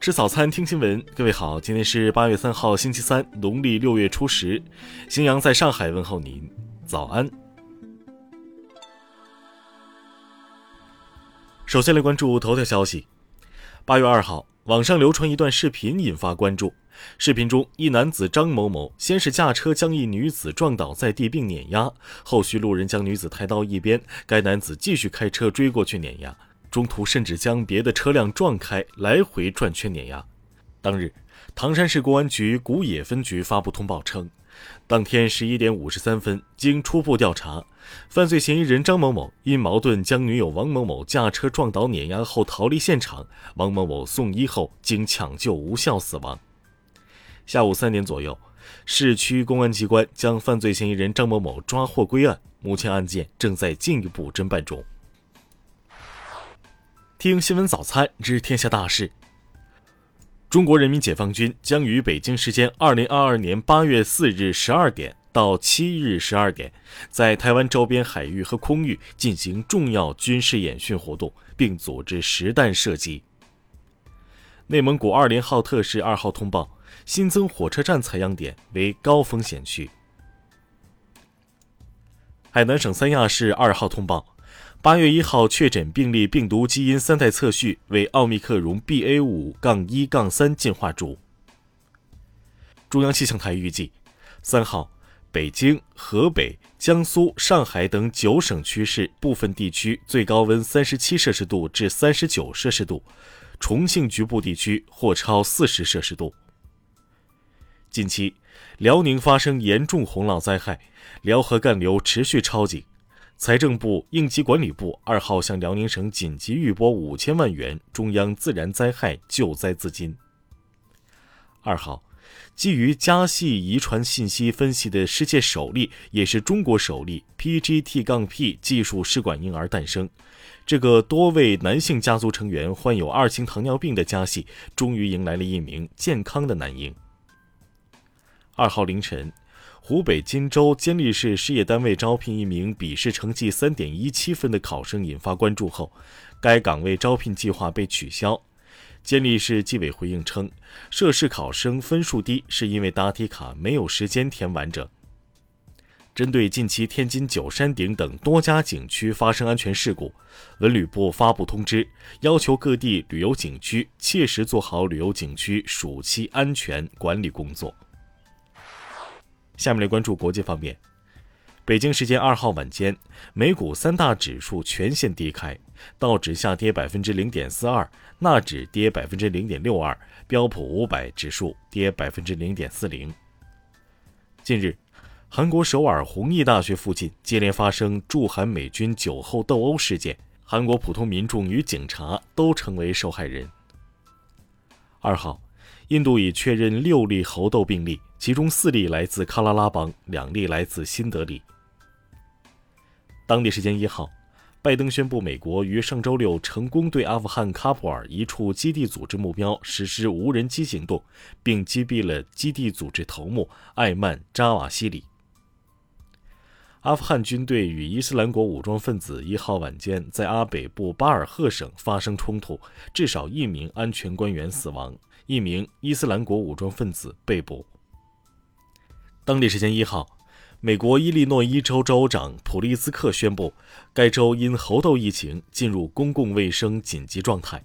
吃早餐，听新闻。各位好，今天是八月三号，星期三，农历六月初十。新阳在上海问候您，早安。首先来关注头条消息。八月二号，网上流传一段视频引发关注。视频中，一男子张某某先是驾车将一女子撞倒在地并碾压，后续路人将女子抬到一边，该男子继续开车追过去碾压。中途甚至将别的车辆撞开，来回转圈碾压。当日，唐山市公安局古冶分局发布通报称，当天十一点五十三分，经初步调查，犯罪嫌疑人张某某因矛盾将女友王某某驾车撞倒碾压后逃离现场，王某某送医后经抢救无效死亡。下午三点左右，市区公安机关将犯罪嫌疑人张某某抓获归案，目前案件正在进一步侦办中。听新闻早餐知天下大事。中国人民解放军将于北京时间二零二二年八月四日十二点到七日十二点，在台湾周边海域和空域进行重要军事演训活动，并组织实弹射击。内蒙古二连浩特市二号通报，新增火车站采样点为高风险区。海南省三亚市二号通报。八月一号确诊病例病毒基因三代测序为奥密克戎 BA 五杠一杠三进化株。中央气象台预计，三号，北京、河北、江苏、上海等九省区市部分地区最高温三十七摄氏度至三十九摄氏度，重庆局部地区或超四十摄氏度。近期，辽宁发生严重洪涝灾害，辽河干流持续超警。财政部、应急管理部二号向辽宁省紧急预拨五千万元中央自然灾害救灾资金。二号，基于家系遗传信息分析的世界首例，也是中国首例 PGT 杠 P 技术试管婴儿诞生。这个多位男性家族成员患有二型糖尿病的家系，终于迎来了一名健康的男婴。二号凌晨。湖北荆州监利市事业单位招聘一名笔试成绩三点一七分的考生，引发关注后，该岗位招聘计划被取消。监利市纪委回应称，涉事考生分数低是因为答题卡没有时间填完整。针对近期天津九山顶等多家景区发生安全事故，文旅部发布通知，要求各地旅游景区切实做好旅游景区暑期安全管理工作。下面来关注国际方面。北京时间二号晚间，美股三大指数全线低开，道指下跌百分之零点四二，纳指跌百分之零点六二，标普五百指数跌百分之零点四零。近日，韩国首尔弘毅大学附近接连发生驻韩美军酒后斗殴事件，韩国普通民众与警察都成为受害人。二号。印度已确认六例猴痘病例，其中四例来自喀拉拉邦，两例来自新德里。当地时间一号，拜登宣布，美国于上周六成功对阿富汗喀布尔一处基地组织目标实施无人机行动，并击毙了基地组织头目艾曼·扎瓦西里。阿富汗军队与伊斯兰国武装分子一号晚间在阿北部巴尔赫省发生冲突，至少一名安全官员死亡。一名伊斯兰国武装分子被捕。当地时间一号，美国伊利诺伊州州长普利兹克宣布，该州因猴痘疫情进入公共卫生紧急状态。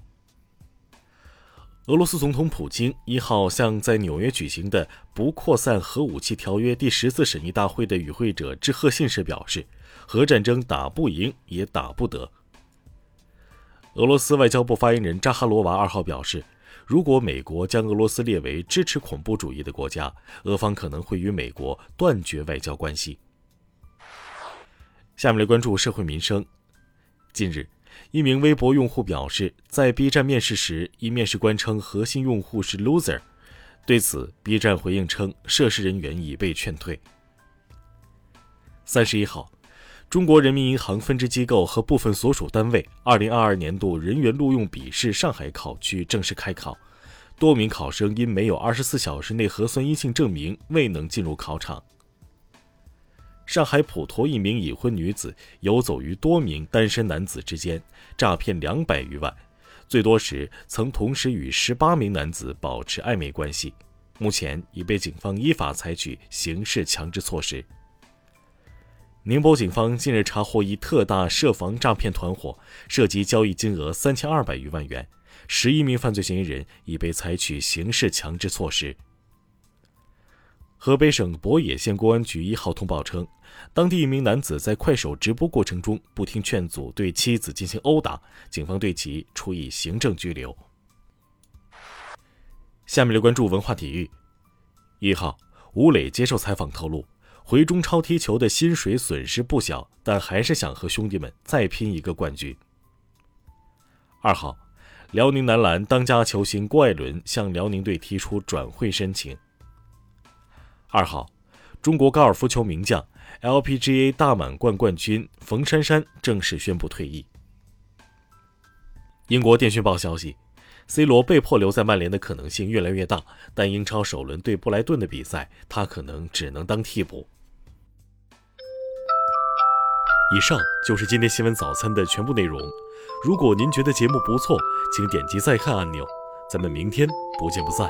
俄罗斯总统普京一号向在纽约举行的不扩散核武器条约第十次审议大会的与会者致贺信时表示，核战争打不赢也打不得。俄罗斯外交部发言人扎哈罗娃二号表示。如果美国将俄罗斯列为支持恐怖主义的国家，俄方可能会与美国断绝外交关系。下面来关注社会民生。近日，一名微博用户表示，在 B 站面试时，一面试官称核心用户是 loser。对此，B 站回应称，涉事人员已被劝退。三十一号。中国人民银行分支机构和部分所属单位2022年度人员录用笔试上海考区正式开考，多名考生因没有24小时内核酸阴性证明，未能进入考场。上海普陀一名已婚女子游走于多名单身男子之间，诈骗两百余万，最多时曾同时与十八名男子保持暧昧关系。目前已被警方依法采取刑事强制措施。宁波警方近日查获一特大涉房诈骗团伙，涉及交易金额三千二百余万元，十一名犯罪嫌疑人已被采取刑事强制措施。河北省博野县公安局一号通报称，当地一名男子在快手直播过程中不听劝阻，对妻子进行殴打，警方对其处以行政拘留。下面来关注文化体育。一号，吴磊接受采访透露，回中超踢球的薪水损失不小，但还是想和兄弟们再拼一个冠军。二号，辽宁男篮当家球星郭艾伦向辽宁队提出转会申请。二号，中国高尔夫球名将、LPGA 大满贯冠军冯珊珊正式宣布退役。英国电讯报消息，C 罗被迫留在曼联的可能性越来越大，但英超首轮对布莱顿的比赛，他可能只能当替补。以上就是今天新闻早餐的全部内容。如果您觉得节目不错，请点击再看按钮。咱们明天不见不散。